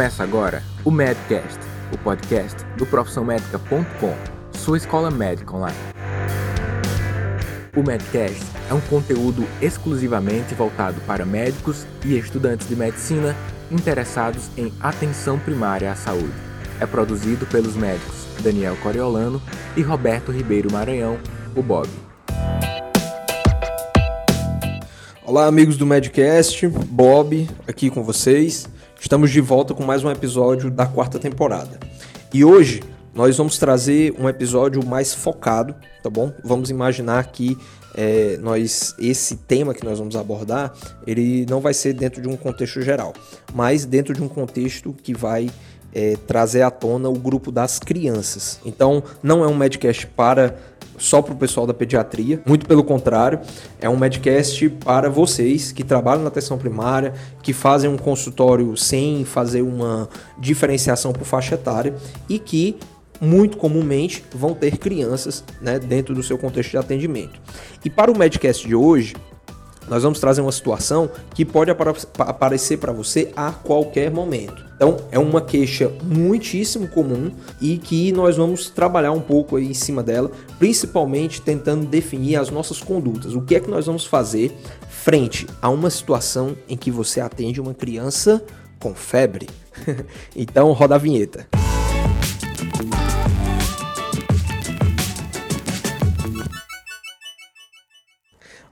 Começa agora o Medcast, o podcast do profissãomédica.com, sua escola médica online. O Medcast é um conteúdo exclusivamente voltado para médicos e estudantes de medicina interessados em atenção primária à saúde. É produzido pelos médicos Daniel Coriolano e Roberto Ribeiro Maranhão, o Bob. Olá, amigos do Medcast, Bob aqui com vocês. Estamos de volta com mais um episódio da quarta temporada. E hoje nós vamos trazer um episódio mais focado, tá bom? Vamos imaginar que é, nós esse tema que nós vamos abordar ele não vai ser dentro de um contexto geral, mas dentro de um contexto que vai é, trazer à tona o grupo das crianças. Então, não é um medcast para só para o pessoal da pediatria, muito pelo contrário, é um medcast para vocês que trabalham na atenção primária, que fazem um consultório sem fazer uma diferenciação por faixa etária e que muito comumente vão ter crianças né, dentro do seu contexto de atendimento. E para o medcast de hoje, nós vamos trazer uma situação que pode aparecer para você a qualquer momento. Então, é uma queixa muitíssimo comum e que nós vamos trabalhar um pouco aí em cima dela, principalmente tentando definir as nossas condutas. O que é que nós vamos fazer frente a uma situação em que você atende uma criança com febre? então, roda a vinheta.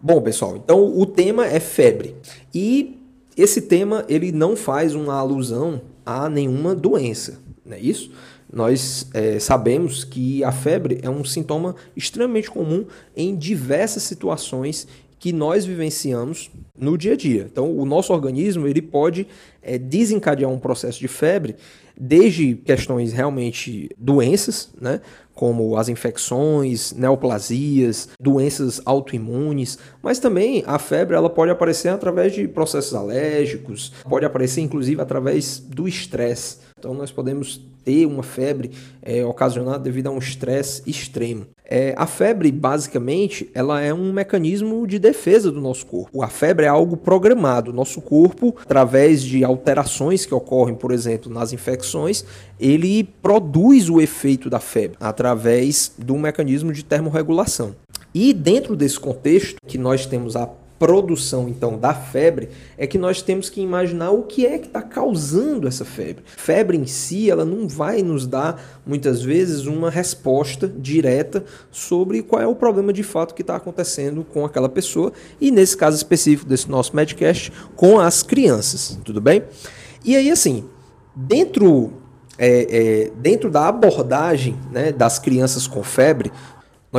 Bom, pessoal, então o tema é febre. E esse tema ele não faz uma alusão a nenhuma doença, não é isso? Nós é, sabemos que a febre é um sintoma extremamente comum em diversas situações que nós vivenciamos no dia a dia. Então, o nosso organismo ele pode é, desencadear um processo de febre, desde questões realmente doenças, né, como as infecções, neoplasias, doenças autoimunes, mas também a febre ela pode aparecer através de processos alérgicos, pode aparecer inclusive através do estresse. Então nós podemos ter uma febre é, ocasionada devido a um estresse extremo. É, a febre, basicamente, ela é um mecanismo de defesa do nosso corpo. A febre é algo programado. Nosso corpo, através de alterações que ocorrem, por exemplo, nas infecções, ele produz o efeito da febre através do mecanismo de termorregulação. E dentro desse contexto que nós temos a produção então da febre é que nós temos que imaginar o que é que está causando essa febre. Febre em si ela não vai nos dar muitas vezes uma resposta direta sobre qual é o problema de fato que está acontecendo com aquela pessoa e nesse caso específico desse nosso Medcast com as crianças, tudo bem? E aí assim dentro é, é, dentro da abordagem né, das crianças com febre,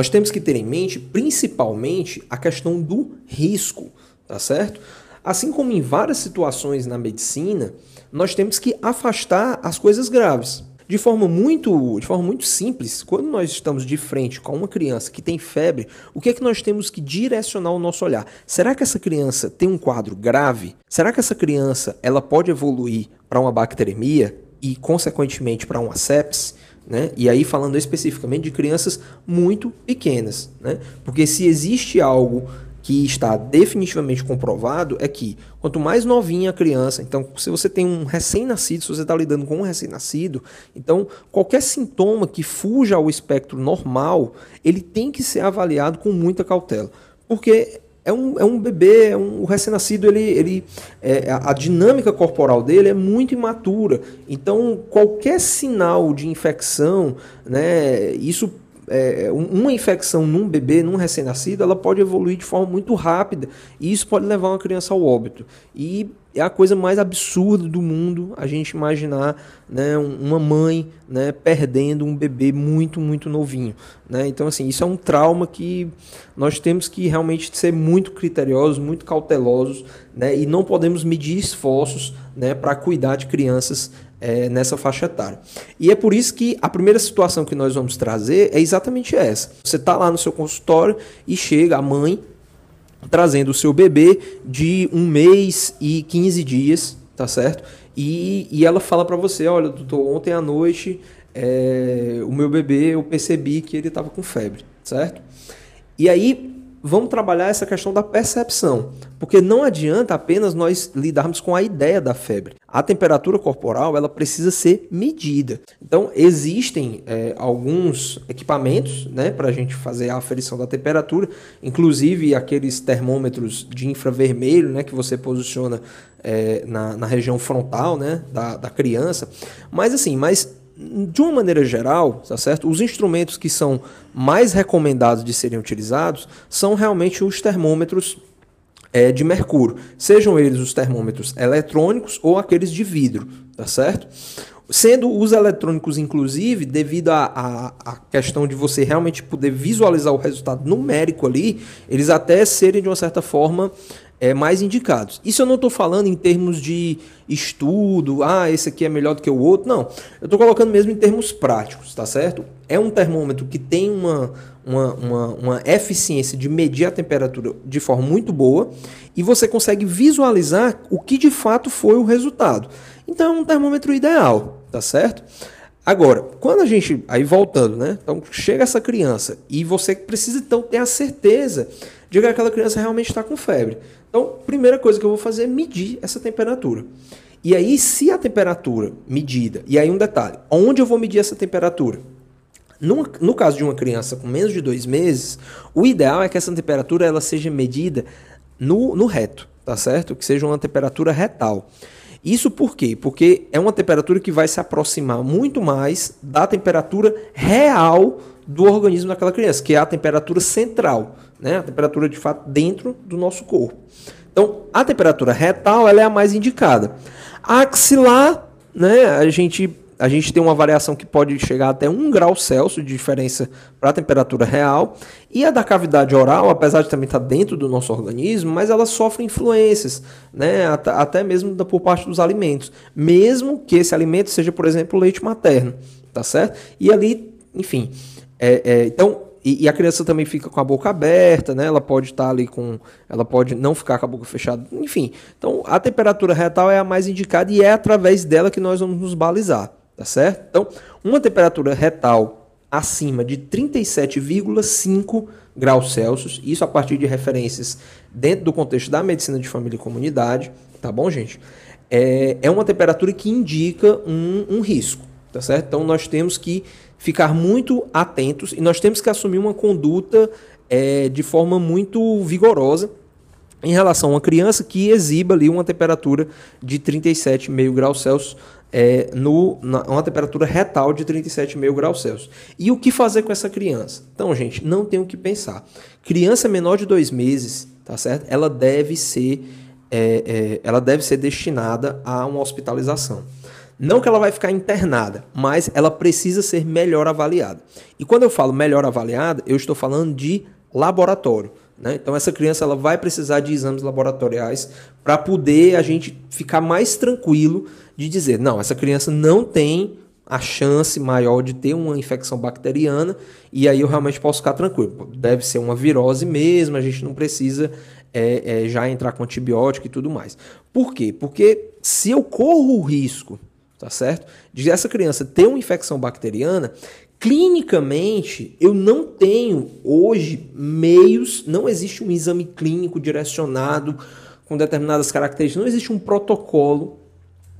nós temos que ter em mente principalmente a questão do risco, tá certo? Assim como em várias situações na medicina, nós temos que afastar as coisas graves. De forma muito, de forma muito simples, quando nós estamos de frente com uma criança que tem febre, o que é que nós temos que direcionar o nosso olhar? Será que essa criança tem um quadro grave? Será que essa criança ela pode evoluir para uma bacteremia e consequentemente para uma sepsis? Né? E aí falando especificamente de crianças muito pequenas, né? Porque se existe algo que está definitivamente comprovado é que quanto mais novinha a criança, então se você tem um recém-nascido, se você está lidando com um recém-nascido, então qualquer sintoma que fuja ao espectro normal, ele tem que ser avaliado com muita cautela, porque é um, é um bebê, é um, o recém-nascido, ele, ele, é, a dinâmica corporal dele é muito imatura. Então, qualquer sinal de infecção, né, isso é, uma infecção num bebê, num recém-nascido, ela pode evoluir de forma muito rápida e isso pode levar uma criança ao óbito. E é a coisa mais absurda do mundo a gente imaginar né, uma mãe né, perdendo um bebê muito, muito novinho. Né? Então, assim, isso é um trauma que nós temos que realmente ser muito criteriosos, muito cautelosos né, e não podemos medir esforços né, para cuidar de crianças é, nessa faixa etária. E é por isso que a primeira situação que nós vamos trazer é exatamente essa. Você está lá no seu consultório e chega a mãe trazendo o seu bebê de um mês e 15 dias, tá certo? E, e ela fala para você, olha, doutor, ontem à noite é, o meu bebê, eu percebi que ele estava com febre, certo? E aí, vamos trabalhar essa questão da percepção. Porque não adianta apenas nós lidarmos com a ideia da febre. A temperatura corporal ela precisa ser medida. Então, existem é, alguns equipamentos né, para a gente fazer a aferição da temperatura, inclusive aqueles termômetros de infravermelho né, que você posiciona é, na, na, região frontal né, da, da criança. Mas assim, mas de uma maneira geral, tá certo? Os instrumentos que são mais recomendados de serem utilizados são realmente os termômetros é, de mercúrio, sejam eles os termômetros eletrônicos ou aqueles de vidro, tá certo? Sendo os eletrônicos, inclusive, devido à questão de você realmente poder visualizar o resultado numérico ali, eles até serem de uma certa forma é, mais indicados. Isso eu não estou falando em termos de estudo, ah, esse aqui é melhor do que o outro, não. Eu estou colocando mesmo em termos práticos, tá certo? É um termômetro que tem uma, uma, uma, uma eficiência de medir a temperatura de forma muito boa e você consegue visualizar o que de fato foi o resultado. Então é um termômetro ideal, tá certo? Agora, quando a gente. Aí voltando, né? Então chega essa criança e você precisa então ter a certeza de que aquela criança realmente está com febre. Então, primeira coisa que eu vou fazer é medir essa temperatura. E aí, se a temperatura medida, e aí um detalhe, onde eu vou medir essa temperatura? No, no caso de uma criança com menos de dois meses, o ideal é que essa temperatura ela seja medida no, no reto, tá certo? Que seja uma temperatura retal. Isso por quê? Porque é uma temperatura que vai se aproximar muito mais da temperatura real do organismo daquela criança, que é a temperatura central, né? A temperatura de fato dentro do nosso corpo. Então, a temperatura retal ela é a mais indicada. A axilar, né? A gente a gente tem uma variação que pode chegar até 1 grau Celsius de diferença para a temperatura real. E a da cavidade oral, apesar de também estar dentro do nosso organismo, mas ela sofre influências, né? até mesmo por parte dos alimentos. Mesmo que esse alimento seja, por exemplo, leite materno, tá certo? E ali, enfim. É, é, então, e, e, a criança também fica com a boca aberta, né? Ela pode estar ali com. Ela pode não ficar com a boca fechada. Enfim. Então, a temperatura retal é a mais indicada e é através dela que nós vamos nos balizar. Tá certo? Então, uma temperatura retal acima de 37,5 graus Celsius, isso a partir de referências dentro do contexto da medicina de família e comunidade, tá bom, gente? É, é uma temperatura que indica um, um risco, tá certo? Então, nós temos que ficar muito atentos e nós temos que assumir uma conduta é, de forma muito vigorosa em relação a uma criança que exiba ali uma temperatura de 37,5 graus Celsius, é, no, na, uma temperatura retal de 37,5 graus Celsius. E o que fazer com essa criança? Então, gente, não tem o que pensar. Criança menor de dois meses, tá certo? Ela deve ser, é, é, ela deve ser destinada a uma hospitalização. Não que ela vai ficar internada, mas ela precisa ser melhor avaliada. E quando eu falo melhor avaliada, eu estou falando de laboratório. Né? Então essa criança ela vai precisar de exames laboratoriais para poder a gente ficar mais tranquilo de dizer, não, essa criança não tem a chance maior de ter uma infecção bacteriana e aí eu realmente posso ficar tranquilo. Deve ser uma virose mesmo, a gente não precisa é, é, já entrar com antibiótico e tudo mais. Por quê? Porque se eu corro o risco tá certo? De essa criança ter uma infecção bacteriana, clinicamente eu não tenho hoje meios, não existe um exame clínico direcionado com determinadas características, não existe um protocolo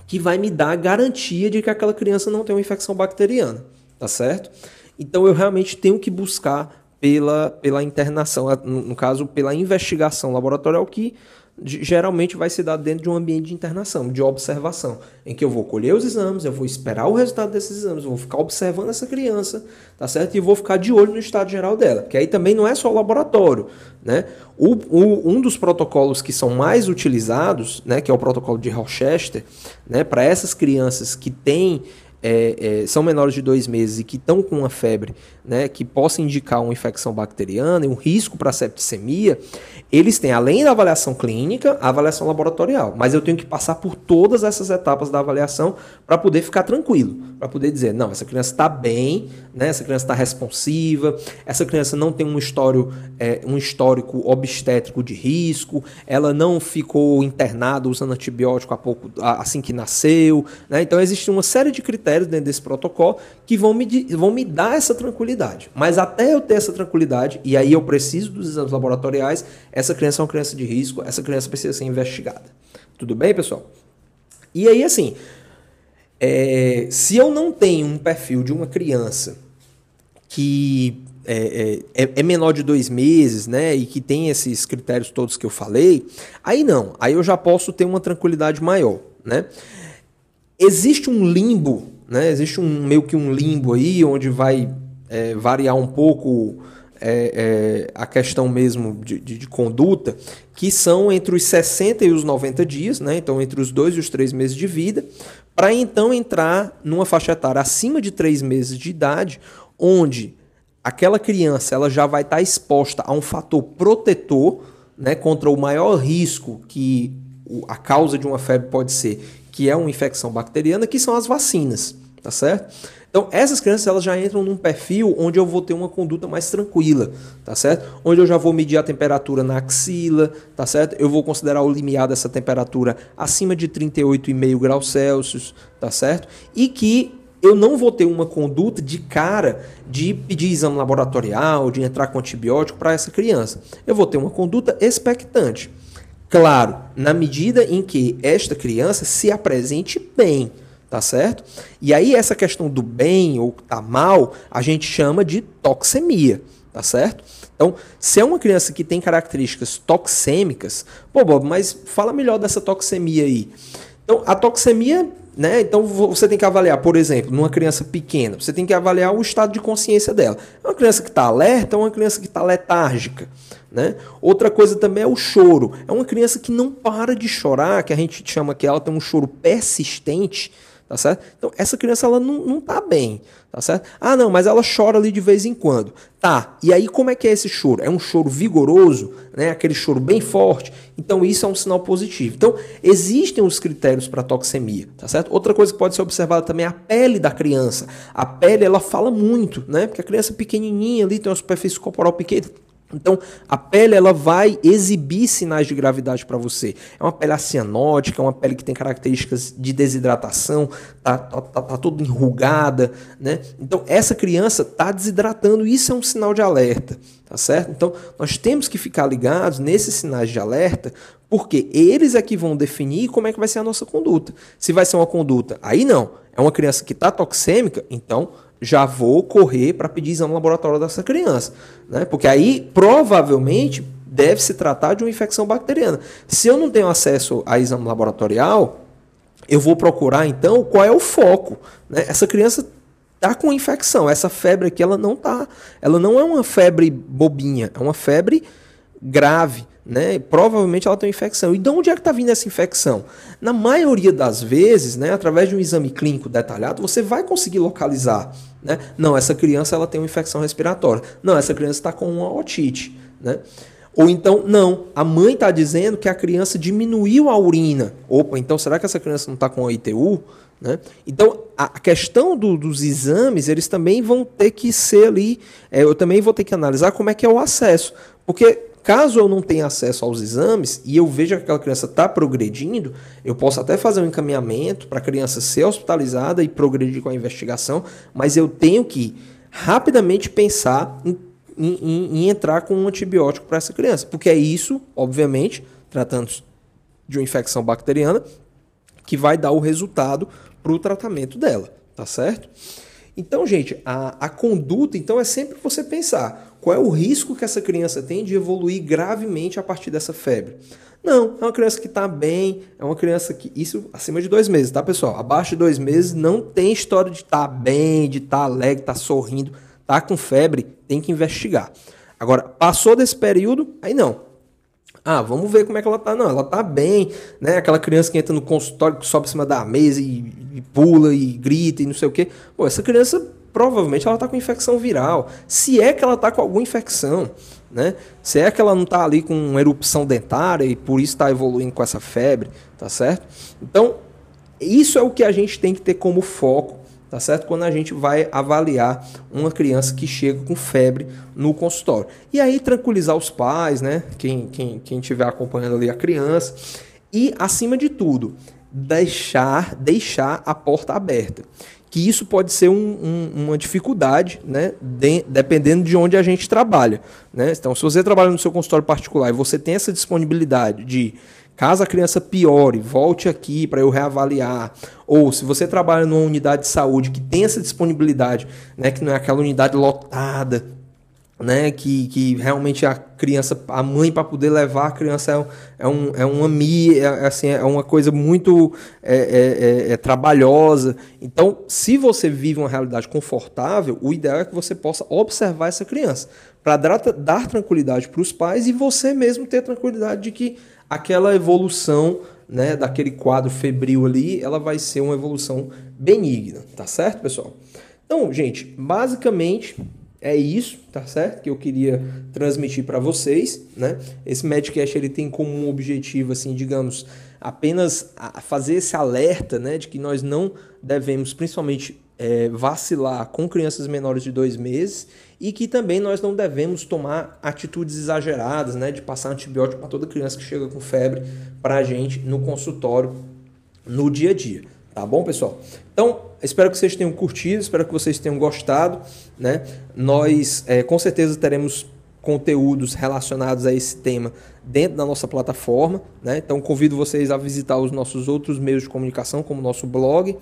que vai me dar a garantia de que aquela criança não tem uma infecção bacteriana, tá certo? Então eu realmente tenho que buscar pela, pela internação, no caso, pela investigação laboratorial que geralmente vai se dar dentro de um ambiente de internação, de observação, em que eu vou colher os exames, eu vou esperar o resultado desses exames, eu vou ficar observando essa criança, tá certo? E vou ficar de olho no estado geral dela, que aí também não é só o laboratório, né? O, o, um dos protocolos que são mais utilizados, né, que é o protocolo de Rochester, né, para essas crianças que têm é, é, são menores de dois meses e que estão com uma febre né, que possa indicar uma infecção bacteriana e um risco para septicemia, eles têm, além da avaliação clínica, a avaliação laboratorial. Mas eu tenho que passar por todas essas etapas da avaliação para poder ficar tranquilo, para poder dizer, não, essa criança está bem, né, essa criança está responsiva, essa criança não tem um, histórico, é, um histórico obstétrico de risco, ela não ficou internada usando antibiótico pouco, assim que nasceu. Né? Então existe uma série de critérios critérios dentro desse protocolo que vão me, vão me dar essa tranquilidade. Mas até eu ter essa tranquilidade, e aí eu preciso dos exames laboratoriais, essa criança é uma criança de risco, essa criança precisa ser investigada. Tudo bem, pessoal? E aí, assim, é, se eu não tenho um perfil de uma criança que é, é, é, menor de dois meses, né, e que tem esses critérios todos que eu falei, aí não, aí eu já posso ter uma tranquilidade maior, né? Existe um limbo, né? Existe um meio que um limbo aí onde vai é, variar um pouco é, é, a questão mesmo de, de, de, conduta, que são entre os 60 e os 90 dias, né? então entre os dois e os três meses de vida, para então entrar numa faixa etária acima de três meses de idade, onde aquela criança ela já vai estar tá exposta a um fator protetor né, contra o maior risco que a causa de uma febre pode ser, que é uma infecção bacteriana, que são as vacinas, tá certo? Então, essas crianças elas já entram num perfil onde eu vou ter uma conduta mais tranquila, tá certo? Onde eu já vou medir a temperatura na axila, tá certo? Eu vou considerar o limiar dessa temperatura acima de 38,5 graus Celsius, tá certo? E que eu não vou ter uma conduta de cara de pedir exame laboratorial, de entrar com antibiótico para essa criança. Eu vou ter uma conduta expectante. Claro, na medida em que esta criança se apresente bem, tá certo? E aí essa questão do bem ou tá mal, a gente chama de toxemia, tá certo? Então, se é uma criança que tem características toxêmicas, pô, Bob, mas fala melhor dessa toxemia aí. Então, a toxemia, né? Então, você tem que avaliar, por exemplo, numa criança pequena, você tem que avaliar o estado de consciência dela. É uma criança que está alerta ou uma criança que está letárgica? Né? Outra coisa também é o choro. É uma criança que não para de chorar, que a gente chama que ela tem um choro persistente tá certo? Então, essa criança, ela não, não tá bem, tá certo? Ah, não, mas ela chora ali de vez em quando. Tá, e aí como é que é esse choro? É um choro vigoroso, né? Aquele choro bem forte. Então, isso é um sinal positivo. Então, existem os critérios para toxemia, tá certo? Outra coisa que pode ser observada também é a pele da criança. A pele, ela fala muito, né? Porque a criança pequenininha ali tem uma superfície corporal pequena, então, a pele ela vai exibir sinais de gravidade para você. É uma pele cianótica, é uma pele que tem características de desidratação, tá, tá, tá, tá toda enrugada, né? Então, essa criança tá desidratando, isso é um sinal de alerta, tá certo? Então, nós temos que ficar ligados nesses sinais de alerta, porque eles é que vão definir como é que vai ser a nossa conduta. Se vai ser uma conduta, aí não, é uma criança que está toxêmica, então já vou correr para pedir exame laboratório dessa criança, né? Porque aí provavelmente deve se tratar de uma infecção bacteriana. Se eu não tenho acesso a exame laboratorial, eu vou procurar então qual é o foco, né? Essa criança tá com infecção, essa febre aqui ela não tá, ela não é uma febre bobinha, é uma febre grave, né? Provavelmente ela tem uma infecção. E de onde é que está vindo essa infecção? Na maioria das vezes, né, através de um exame clínico detalhado, você vai conseguir localizar. Né? Não, essa criança ela tem uma infecção respiratória. Não, essa criança está com uma otite. Né? Ou então, não, a mãe está dizendo que a criança diminuiu a urina. Opa, então será que essa criança não está com a ITU? Né? Então, a questão do, dos exames, eles também vão ter que ser ali. É, eu também vou ter que analisar como é que é o acesso. Porque Caso eu não tenha acesso aos exames e eu veja que aquela criança está progredindo, eu posso até fazer um encaminhamento para a criança ser hospitalizada e progredir com a investigação, mas eu tenho que rapidamente pensar em, em, em entrar com um antibiótico para essa criança, porque é isso, obviamente, tratando de uma infecção bacteriana, que vai dar o resultado para o tratamento dela, tá certo? Então, gente, a, a conduta então é sempre você pensar qual é o risco que essa criança tem de evoluir gravemente a partir dessa febre? Não, é uma criança que está bem, é uma criança que. Isso acima de dois meses, tá, pessoal? Abaixo de dois meses não tem história de estar tá bem, de estar tá alegre, estar tá sorrindo, tá com febre, tem que investigar. Agora, passou desse período, aí não. Ah, vamos ver como é que ela tá. Não, ela tá bem, né? Aquela criança que entra no consultório, que sobe em cima da mesa e, e pula e grita e não sei o quê. Pô, essa criança provavelmente ela está com infecção viral. Se é que ela está com alguma infecção, né? Se é que ela não está ali com uma erupção dentária e por isso está evoluindo com essa febre, tá certo? Então, isso é o que a gente tem que ter como foco, tá certo? Quando a gente vai avaliar uma criança que chega com febre no consultório. E aí tranquilizar os pais, né? Quem, quem, quem estiver acompanhando ali a criança. E, acima de tudo, deixar, deixar a porta aberta que isso pode ser um, um, uma dificuldade, né? De, dependendo de onde a gente trabalha. Né? Então, se você trabalha no seu consultório particular e você tem essa disponibilidade de Caso a criança piore, volte aqui para eu reavaliar. Ou se você trabalha numa unidade de saúde que tem essa disponibilidade, né, que não é aquela unidade lotada, né, que, que realmente a criança, a mãe para poder levar a criança é, é, um, é uma é, é, assim, é uma coisa muito é, é, é, é, trabalhosa. Então, se você vive uma realidade confortável, o ideal é que você possa observar essa criança para dar, dar tranquilidade para os pais e você mesmo ter tranquilidade de que aquela evolução né, daquele quadro febril ali, ela vai ser uma evolução benigna, tá certo, pessoal? Então, gente, basicamente é isso, tá certo? Que eu queria transmitir para vocês, né? Esse Medcast ele tem como um objetivo, assim, digamos, apenas fazer esse alerta, né, de que nós não devemos, principalmente, é, vacilar com crianças menores de dois meses e que também nós não devemos tomar atitudes exageradas, né, de passar antibiótico para toda criança que chega com febre para a gente no consultório no dia a dia. Tá bom, pessoal? Então, espero que vocês tenham curtido, espero que vocês tenham gostado. Né? Nós, é, com certeza, teremos conteúdos relacionados a esse tema dentro da nossa plataforma. Né? Então, convido vocês a visitar os nossos outros meios de comunicação, como o nosso blog.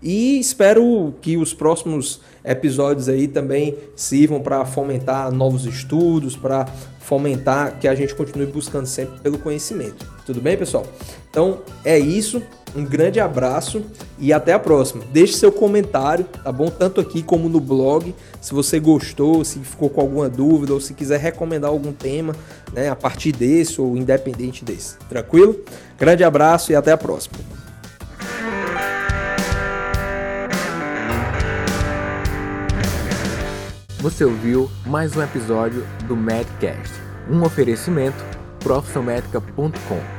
E espero que os próximos episódios aí também sirvam para fomentar novos estudos, para fomentar que a gente continue buscando sempre pelo conhecimento. Tudo bem, pessoal? Então é isso. Um grande abraço e até a próxima. Deixe seu comentário, tá bom? Tanto aqui como no blog. Se você gostou, se ficou com alguma dúvida ou se quiser recomendar algum tema, né, a partir desse ou independente desse. Tranquilo? Grande abraço e até a próxima. Você ouviu mais um episódio do Medcast, um oferecimento profissionalmedica.com